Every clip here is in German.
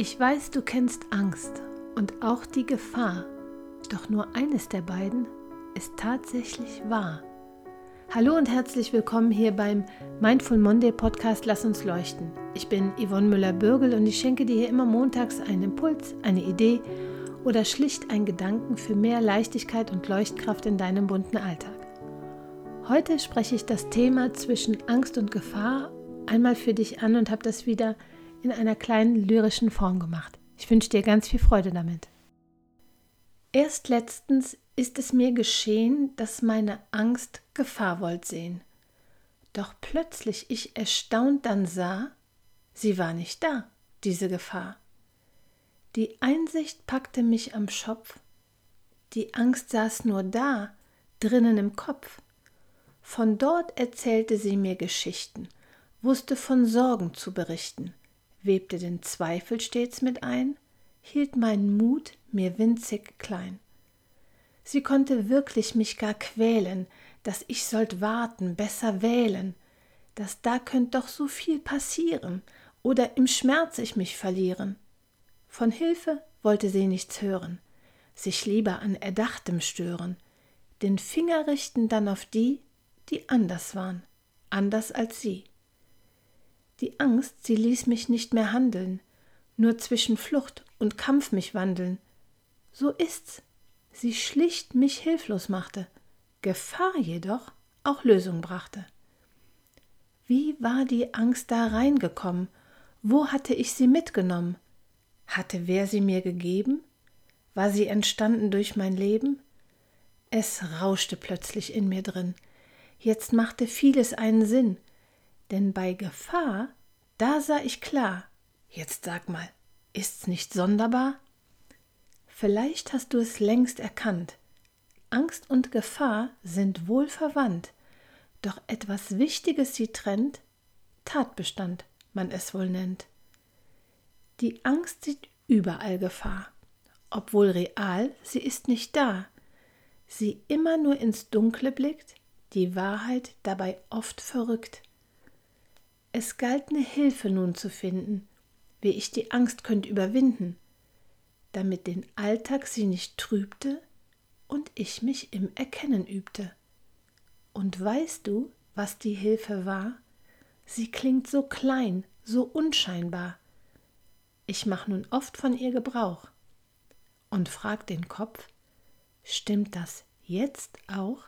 Ich weiß, du kennst Angst und auch die Gefahr, doch nur eines der beiden ist tatsächlich wahr. Hallo und herzlich willkommen hier beim Mindful Monday Podcast Lass uns leuchten. Ich bin Yvonne Müller-Bürgel und ich schenke dir hier immer montags einen Impuls, eine Idee oder schlicht einen Gedanken für mehr Leichtigkeit und Leuchtkraft in deinem bunten Alltag. Heute spreche ich das Thema zwischen Angst und Gefahr einmal für dich an und habe das wieder in einer kleinen lyrischen Form gemacht. Ich wünsche dir ganz viel Freude damit. Erst letztens ist es mir geschehen, dass meine Angst Gefahr wollt sehen. Doch plötzlich ich erstaunt dann sah, sie war nicht da, diese Gefahr. Die Einsicht packte mich am Schopf, die Angst saß nur da, drinnen im Kopf. Von dort erzählte sie mir Geschichten, wusste von Sorgen zu berichten, webte den Zweifel stets mit ein, hielt meinen Mut mir winzig klein. Sie konnte wirklich mich gar quälen, dass ich sollt warten, besser wählen, dass da könnt doch so viel passieren oder im Schmerz ich mich verlieren. Von Hilfe wollte sie nichts hören, sich lieber an Erdachtem stören, den Finger richten dann auf die, die anders waren, anders als sie. Die Angst, sie ließ mich nicht mehr handeln, nur zwischen Flucht und Kampf mich wandeln. So ist's. Sie schlicht mich hilflos machte, Gefahr jedoch auch Lösung brachte. Wie war die Angst da reingekommen? Wo hatte ich sie mitgenommen? Hatte wer sie mir gegeben? War sie entstanden durch mein Leben? Es rauschte plötzlich in mir drin. Jetzt machte vieles einen Sinn denn bei Gefahr, da sah ich klar. Jetzt sag mal, ist's nicht sonderbar? Vielleicht hast du es längst erkannt. Angst und Gefahr sind wohl verwandt, doch etwas Wichtiges sie trennt, Tatbestand man es wohl nennt. Die Angst sieht überall Gefahr, obwohl real sie ist nicht da. Sie immer nur ins Dunkle blickt, die Wahrheit dabei oft verrückt. Es galt ne Hilfe nun zu finden, wie ich die Angst könnt überwinden, damit den Alltag sie nicht trübte und ich mich im Erkennen übte. Und weißt du, was die Hilfe war? Sie klingt so klein, so unscheinbar. Ich mach nun oft von ihr Gebrauch und frag den Kopf, stimmt das jetzt auch?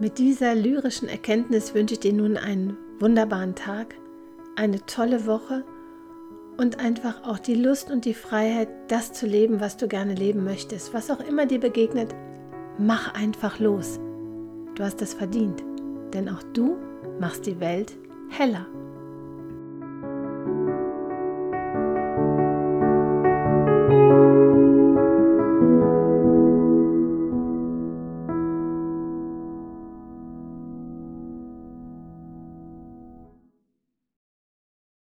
Mit dieser lyrischen Erkenntnis wünsche ich dir nun einen wunderbaren Tag, eine tolle Woche und einfach auch die Lust und die Freiheit, das zu leben, was du gerne leben möchtest. Was auch immer dir begegnet, mach einfach los. Du hast es verdient, denn auch du machst die Welt heller.